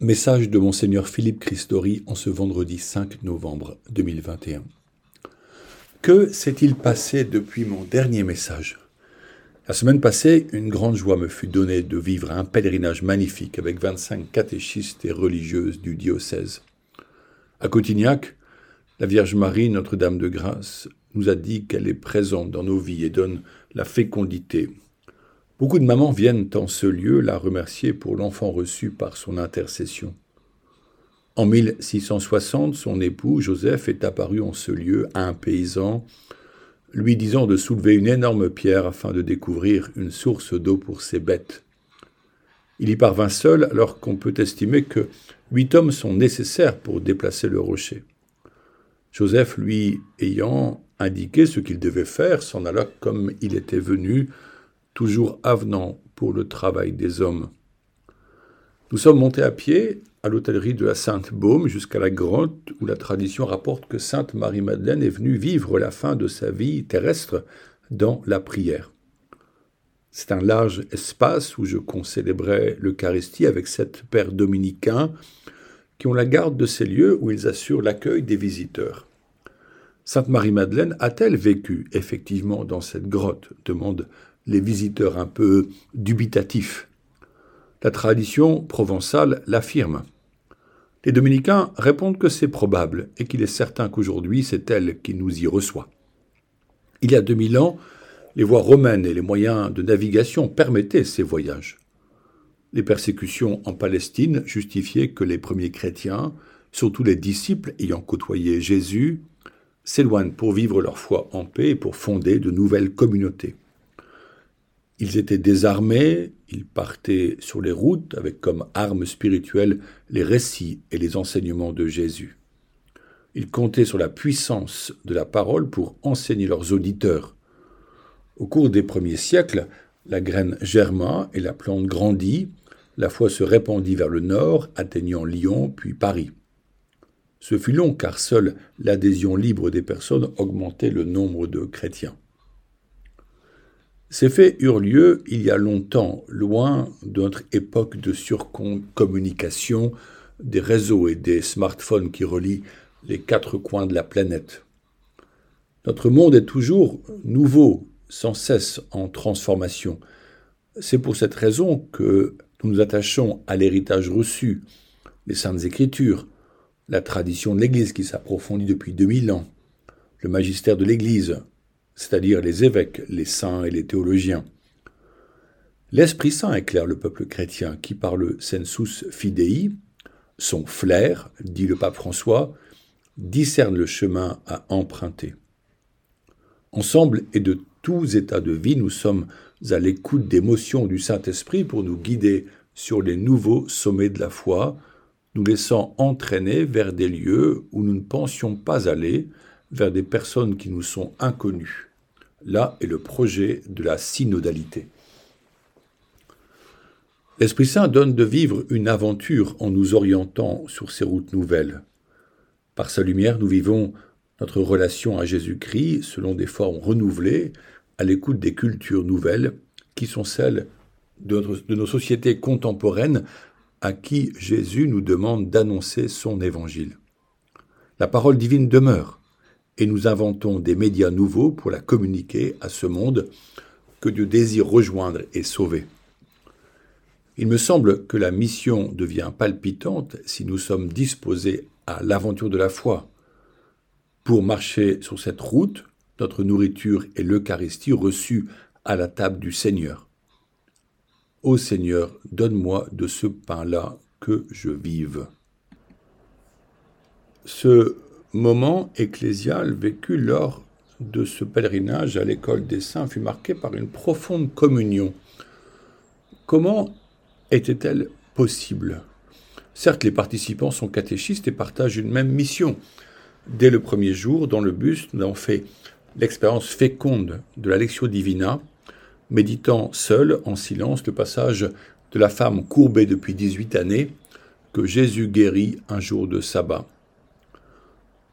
Message de Monseigneur Philippe Christori en ce vendredi 5 novembre 2021. Que s'est-il passé depuis mon dernier message? La semaine passée, une grande joie me fut donnée de vivre un pèlerinage magnifique avec 25 catéchistes et religieuses du diocèse. À Cotignac, la Vierge Marie, Notre-Dame de Grâce, nous a dit qu'elle est présente dans nos vies et donne la fécondité, Beaucoup de mamans viennent en ce lieu la remercier pour l'enfant reçu par son intercession. En 1660, son époux Joseph est apparu en ce lieu à un paysan, lui disant de soulever une énorme pierre afin de découvrir une source d'eau pour ses bêtes. Il y parvint seul alors qu'on peut estimer que huit hommes sont nécessaires pour déplacer le rocher. Joseph, lui ayant indiqué ce qu'il devait faire, s'en alla comme il était venu, toujours avenant pour le travail des hommes. Nous sommes montés à pied à l'hôtellerie de la Sainte-Baume jusqu'à la grotte où la tradition rapporte que Sainte Marie-Madeleine est venue vivre la fin de sa vie terrestre dans la prière. C'est un large espace où je concélébrais l'Eucharistie avec sept pères dominicains qui ont la garde de ces lieux où ils assurent l'accueil des visiteurs. Sainte Marie-Madeleine a-t-elle vécu effectivement dans cette grotte demande les visiteurs un peu dubitatifs. La tradition provençale l'affirme. Les dominicains répondent que c'est probable et qu'il est certain qu'aujourd'hui c'est elle qui nous y reçoit. Il y a 2000 ans, les voies romaines et les moyens de navigation permettaient ces voyages. Les persécutions en Palestine justifiaient que les premiers chrétiens, surtout les disciples ayant côtoyé Jésus, s'éloignent pour vivre leur foi en paix et pour fonder de nouvelles communautés. Ils étaient désarmés, ils partaient sur les routes avec comme armes spirituelles les récits et les enseignements de Jésus. Ils comptaient sur la puissance de la parole pour enseigner leurs auditeurs. Au cours des premiers siècles, la graine germa et la plante grandit, la foi se répandit vers le nord, atteignant Lyon puis Paris. Ce fut long car seule l'adhésion libre des personnes augmentait le nombre de chrétiens. Ces faits eurent lieu il y a longtemps, loin de notre époque de surcommunication, des réseaux et des smartphones qui relient les quatre coins de la planète. Notre monde est toujours nouveau, sans cesse en transformation. C'est pour cette raison que nous nous attachons à l'héritage reçu, les saintes écritures, la tradition de l'Église qui s'approfondit depuis 2000 ans, le magistère de l'Église, c'est-à-dire les évêques, les saints et les théologiens. L'Esprit Saint éclaire le peuple chrétien qui, par le sensus fidei, son flair, dit le pape François, discerne le chemin à emprunter. Ensemble et de tous états de vie, nous sommes à l'écoute des motions du Saint-Esprit pour nous guider sur les nouveaux sommets de la foi, nous laissant entraîner vers des lieux où nous ne pensions pas aller, vers des personnes qui nous sont inconnues. Là est le projet de la synodalité. L'Esprit Saint donne de vivre une aventure en nous orientant sur ces routes nouvelles. Par sa lumière, nous vivons notre relation à Jésus-Christ selon des formes renouvelées, à l'écoute des cultures nouvelles qui sont celles de, de, nos sociétés contemporaines à qui Jésus nous demande d'annoncer son évangile. La parole divine demeure et nous inventons des médias nouveaux pour la communiquer à ce monde que Dieu désire rejoindre et sauver. Il me semble que la mission devient palpitante si nous sommes disposés à l'aventure de la foi. Pour marcher sur cette route, notre nourriture est l'Eucharistie reçue à la table du Seigneur. Ô Seigneur, donne-moi de ce pain-là que je vive. Ce moment ecclésial vécu lors de ce pèlerinage à l'école des saints fut marqué par une profonde communion. Comment était-elle possible? Certes, les participants sont catéchistes et partagent une même mission. Dès le premier jour, dans le bus, nous avons fait l'expérience féconde de la Lectio Divina, méditant seul, en silence, le passage de la femme courbée depuis 18 années que Jésus guérit un jour de sabbat.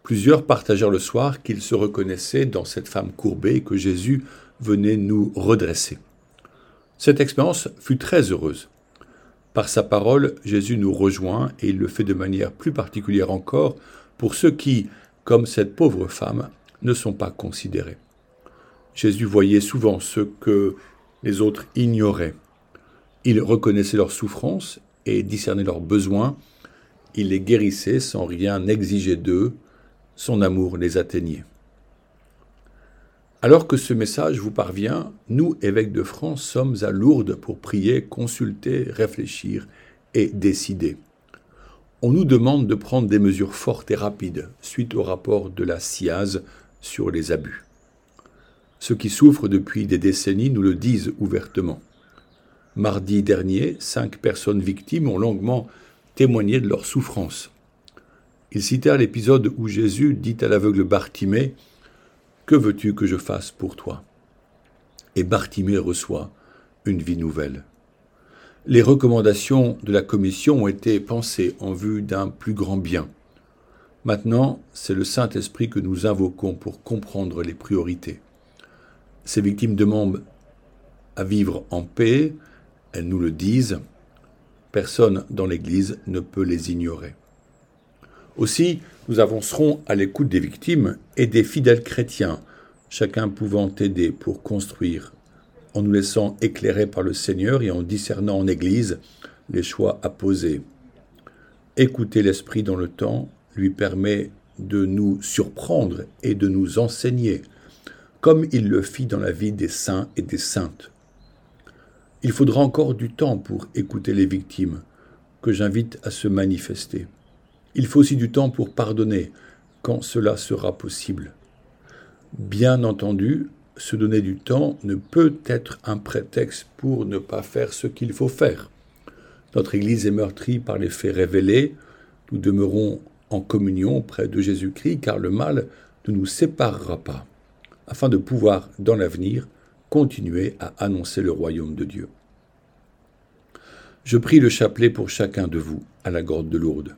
Plusieurs partagèrent le soir qu'ils se reconnaissaient dans cette femme courbée que Jésus venait nous redresser. Cette expérience fut très heureuse. Par sa parole, Jésus nous rejoint et il le fait de manière plus particulière encore pour ceux qui, comme cette pauvre femme, ne sont pas considérés. Jésus voyait souvent ce que les autres ignoraient. Il reconnaissait leurs souffrances et discernait leurs besoins. Il les guérissait sans rien exiger d'eux. Son amour les atteignait. Alors que ce message vous parvient, nous, évêques de France, sommes à Lourdes pour prier, consulter, réfléchir et décider. On nous demande de prendre des mesures fortes et rapides suite au rapport de la SIAZ sur les abus. Ceux qui souffrent depuis des décennies nous le disent ouvertement. Mardi dernier, cinq personnes victimes ont longuement témoigné de leur souffrance. Ils citèrent l'épisode où Jésus dit à l'aveugle Bartimée Que veux-tu que je fasse pour toi? Et Bartimée reçoit une vie nouvelle. Les recommandations de la commission ont été pensées en vue d'un plus grand bien. Maintenant, c'est le Saint-Esprit que nous invoquons pour comprendre les priorités. Ces victimes demandent à vivre en paix, elles nous le disent, personne dans l'Église ne peut les ignorer. Aussi, nous avancerons à l'écoute des victimes et des fidèles chrétiens, chacun pouvant aider pour construire, en nous laissant éclairer par le Seigneur et en discernant en Église les choix à poser. Écouter l'Esprit dans le temps lui permet de nous surprendre et de nous enseigner, comme il le fit dans la vie des saints et des saintes. Il faudra encore du temps pour écouter les victimes, que j'invite à se manifester. Il faut aussi du temps pour pardonner, quand cela sera possible. Bien entendu, se donner du temps ne peut être un prétexte pour ne pas faire ce qu'il faut faire. Notre Église est meurtrie par les faits révélés, nous demeurons en communion auprès de Jésus-Christ, car le mal ne nous séparera pas, afin de pouvoir, dans l'avenir, continuer à annoncer le royaume de Dieu. Je prie le chapelet pour chacun de vous à la grotte de Lourdes.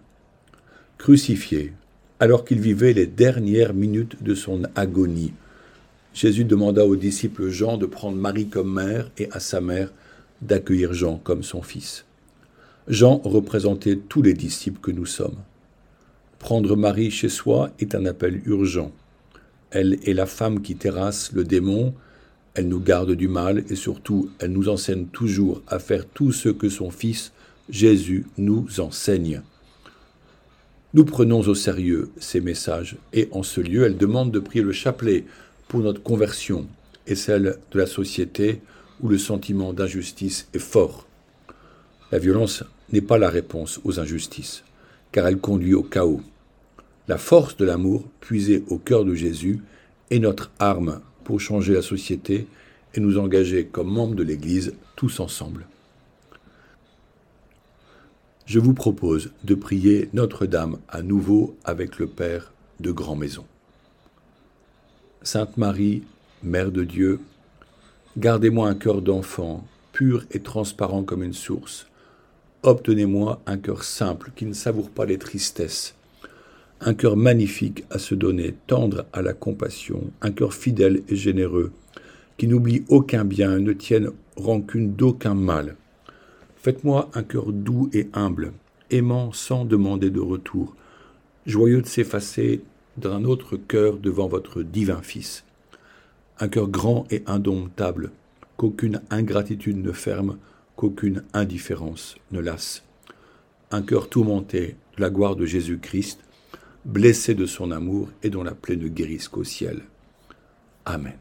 Crucifié, alors qu'il vivait les dernières minutes de son agonie, Jésus demanda aux disciples Jean de prendre Marie comme mère et à sa mère d'accueillir Jean comme son fils. Jean représentait tous les disciples que nous sommes. Prendre Marie chez soi est un appel urgent. Elle est la femme qui terrasse le démon, elle nous garde du mal et surtout elle nous enseigne toujours à faire tout ce que son Fils Jésus nous enseigne. Nous prenons au sérieux ces messages et en ce lieu elle demande de prier le chapelet pour notre conversion et celle de la société où le sentiment d'injustice est fort. La violence n'est pas la réponse aux injustices car elle conduit au chaos. La force de l'amour puisée au cœur de Jésus est notre arme pour changer la société et nous engager comme membres de l'Église tous ensemble. Je vous propose de prier Notre-Dame à nouveau avec le Père de Grand Maison. Sainte Marie, Mère de Dieu, gardez-moi un cœur d'enfant, pur et transparent comme une source Obtenez-moi un cœur simple qui ne savoure pas les tristesses, un cœur magnifique à se donner, tendre à la compassion, un cœur fidèle et généreux, qui n'oublie aucun bien, ne tienne rancune d'aucun mal. Faites-moi un cœur doux et humble, aimant sans demander de retour, joyeux de s'effacer d'un autre cœur devant votre divin Fils. Un cœur grand et indomptable, qu'aucune ingratitude ne ferme, qu'aucune indifférence ne lasse. Un cœur tourmenté de la gloire de Jésus-Christ, blessé de son amour et dont la plaie ne guérisse qu'au ciel. Amen.